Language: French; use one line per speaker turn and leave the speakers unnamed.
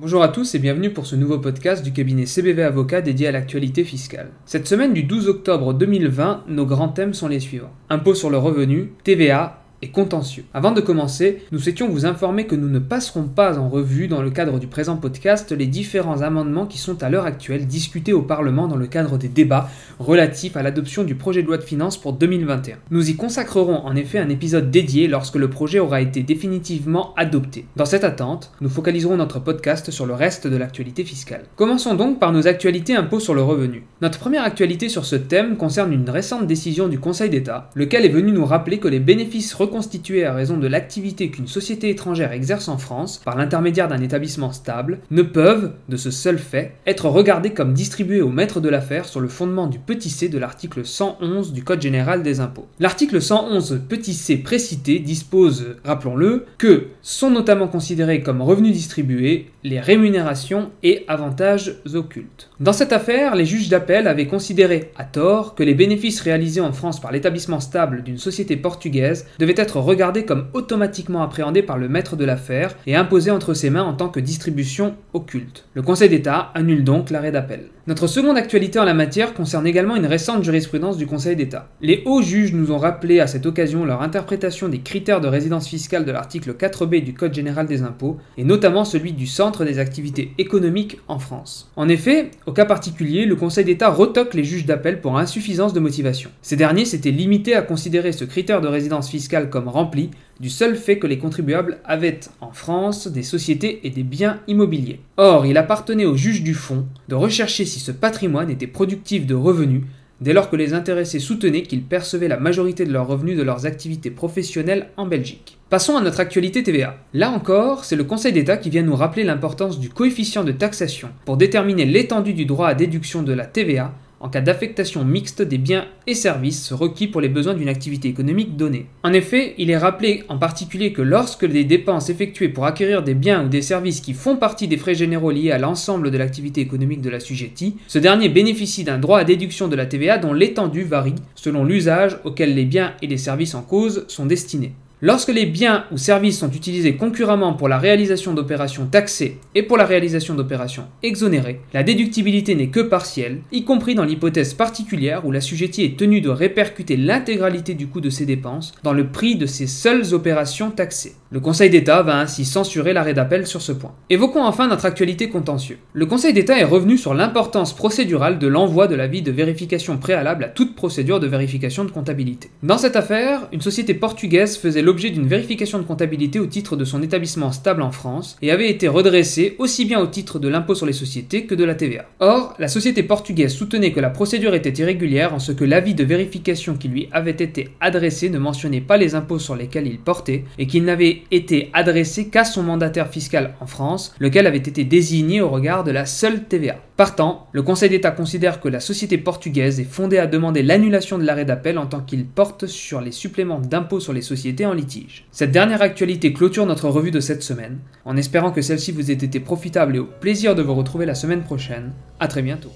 Bonjour à tous et bienvenue pour ce nouveau podcast du cabinet CBV Avocat dédié à l'actualité fiscale. Cette semaine du 12 octobre 2020, nos grands thèmes sont les suivants. Impôt sur le revenu, TVA, et contentieux. Avant de commencer, nous souhaitions vous informer que nous ne passerons pas en revue dans le cadre du présent podcast les différents amendements qui sont à l'heure actuelle discutés au Parlement dans le cadre des débats relatifs à l'adoption du projet de loi de finances pour 2021. Nous y consacrerons en effet un épisode dédié lorsque le projet aura été définitivement adopté. Dans cette attente, nous focaliserons notre podcast sur le reste de l'actualité fiscale. Commençons donc par nos actualités impôts sur le revenu. Notre première actualité sur ce thème concerne une récente décision du Conseil d'État, lequel est venu nous rappeler que les bénéfices constitués à raison de l'activité qu'une société étrangère exerce en France par l'intermédiaire d'un établissement stable ne peuvent, de ce seul fait, être regardés comme distribués au maître de l'affaire sur le fondement du petit c de l'article 111 du Code général des impôts. L'article 111 petit c précité dispose, rappelons-le, que sont notamment considérés comme revenus distribués les rémunérations et avantages occultes. Dans cette affaire, les juges d'appel avaient considéré, à tort, que les bénéfices réalisés en France par l'établissement stable d'une société portugaise devaient être regardés comme automatiquement appréhendés par le maître de l'affaire et imposés entre ses mains en tant que distribution occulte. Le Conseil d'État annule donc l'arrêt d'appel. Notre seconde actualité en la matière concerne également une récente jurisprudence du Conseil d'État. Les hauts juges nous ont rappelé à cette occasion leur interprétation des critères de résidence fiscale de l'article 4b du Code général des impôts, et notamment celui du centre des activités économiques en France. En effet, au cas particulier, le Conseil d'État retoque les juges d'appel pour insuffisance de motivation. Ces derniers s'étaient limités à considérer ce critère de résidence fiscale comme rempli du seul fait que les contribuables avaient en France des sociétés et des biens immobiliers. Or, il appartenait aux juges du fond de rechercher si ce patrimoine était productif de revenus dès lors que les intéressés soutenaient qu'ils percevaient la majorité de leurs revenus de leurs activités professionnelles en Belgique. Passons à notre actualité TVA. Là encore, c'est le Conseil d'État qui vient nous rappeler l'importance du coefficient de taxation pour déterminer l'étendue du droit à déduction de la TVA en cas d'affectation mixte des biens et services requis pour les besoins d'une activité économique donnée. En effet, il est rappelé en particulier que lorsque les dépenses effectuées pour acquérir des biens ou des services qui font partie des frais généraux liés à l'ensemble de l'activité économique de la sujettie, ce dernier bénéficie d'un droit à déduction de la TVA dont l'étendue varie selon l'usage auquel les biens et les services en cause sont destinés. Lorsque les biens ou services sont utilisés concurremment pour la réalisation d'opérations taxées et pour la réalisation d'opérations exonérées, la déductibilité n'est que partielle, y compris dans l'hypothèse particulière où l'assujetti est tenu de répercuter l'intégralité du coût de ses dépenses dans le prix de ses seules opérations taxées. Le Conseil d'État va ainsi censurer l'arrêt d'appel sur ce point. Évoquons enfin notre actualité contentieux. Le Conseil d'État est revenu sur l'importance procédurale de l'envoi de l'avis de vérification préalable à toute procédure de vérification de comptabilité. Dans cette affaire, une société portugaise faisait l'objet d'une vérification de comptabilité au titre de son établissement stable en France et avait été redressée aussi bien au titre de l'impôt sur les sociétés que de la TVA. Or, la société portugaise soutenait que la procédure était irrégulière en ce que l'avis de vérification qui lui avait été adressé ne mentionnait pas les impôts sur lesquels il portait et qu'il n'avait été adressé qu'à son mandataire fiscal en France, lequel avait été désigné au regard de la seule TVA. Partant, le Conseil d'État considère que la société portugaise est fondée à demander l'annulation de l'arrêt d'appel en tant qu'il porte sur les suppléments d'impôts sur les sociétés en litige. Cette dernière actualité clôture notre revue de cette semaine, en espérant que celle-ci vous ait été profitable et au plaisir de vous retrouver la semaine prochaine. A très bientôt.